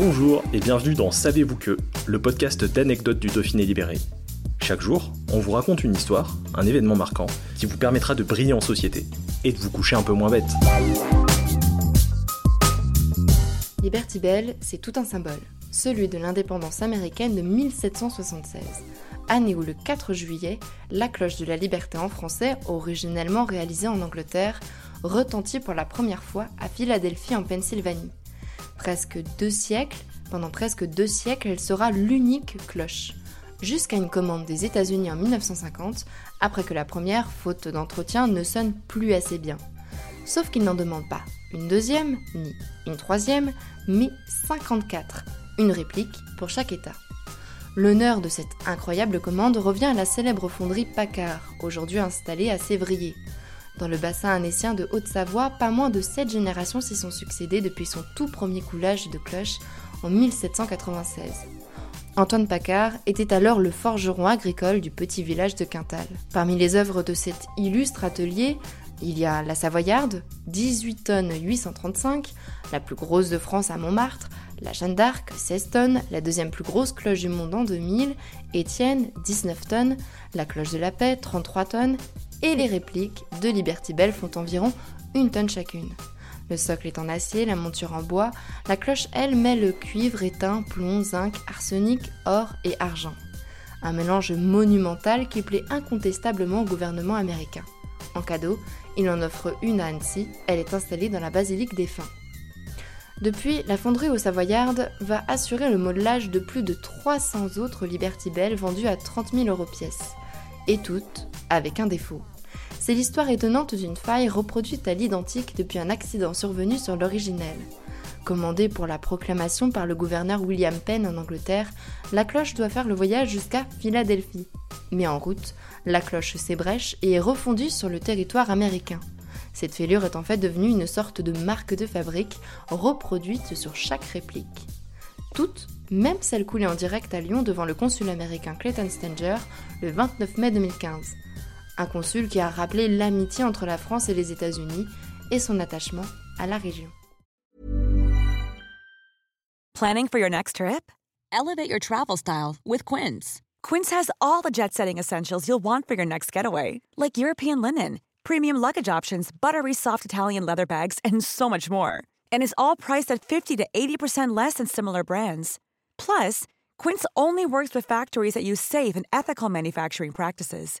Bonjour et bienvenue dans Savez-vous que, le podcast d'anecdotes du Dauphiné libéré. Chaque jour, on vous raconte une histoire, un événement marquant, qui vous permettra de briller en société et de vous coucher un peu moins bête. Liberty Bell, c'est tout un symbole, celui de l'indépendance américaine de 1776, année où le 4 juillet, la cloche de la liberté en français, originellement réalisée en Angleterre, retentit pour la première fois à Philadelphie en Pennsylvanie. Presque deux siècles, pendant presque deux siècles, elle sera l'unique cloche. Jusqu'à une commande des États-Unis en 1950, après que la première, faute d'entretien, ne sonne plus assez bien. Sauf qu'ils n'en demandent pas une deuxième, ni une troisième, mais 54, une réplique pour chaque État. L'honneur de cette incroyable commande revient à la célèbre fonderie Paccard, aujourd'hui installée à Sévrier. Dans le bassin anécien de Haute-Savoie, pas moins de sept générations s'y sont succédées depuis son tout premier coulage de cloche en 1796. Antoine Paccard était alors le forgeron agricole du petit village de Quintal. Parmi les œuvres de cet illustre atelier, il y a la Savoyarde, 18 tonnes 835, la plus grosse de France à Montmartre, la Jeanne d'Arc, 16 tonnes, la deuxième plus grosse cloche du monde en 2000, Étienne, 19 tonnes, la cloche de la paix, 33 tonnes, et les répliques de Liberty Bell font environ une tonne chacune. Le socle est en acier, la monture en bois, la cloche elle met le cuivre, étain, plomb, zinc, arsenic, or et argent. Un mélange monumental qui plaît incontestablement au gouvernement américain. En cadeau, il en offre une à Annecy, elle est installée dans la basilique des Fins. Depuis, la fonderie au Savoyarde va assurer le modelage de plus de 300 autres Liberty Bell vendues à 30 000 euros pièce. Et toutes avec un défaut. C'est l'histoire étonnante d'une faille reproduite à l'identique depuis un accident survenu sur l'originel. Commandée pour la proclamation par le gouverneur William Penn en Angleterre, la cloche doit faire le voyage jusqu'à Philadelphie. Mais en route, la cloche s'ébrèche et est refondue sur le territoire américain. Cette fêlure est en fait devenue une sorte de marque de fabrique reproduite sur chaque réplique. Toutes, même celles coulées en direct à Lyon devant le consul américain Clayton Stanger le 29 mai 2015. Un consul qui a rappelé l'amitié entre la France et les États-Unis et son attachement à la région. Planning for your next trip? Elevate your travel style with Quince. Quince has all the jet setting essentials you'll want for your next getaway, like European linen, premium luggage options, buttery soft Italian leather bags, and so much more. And is all priced at 50 to 80% less than similar brands. Plus, Quince only works with factories that use safe and ethical manufacturing practices.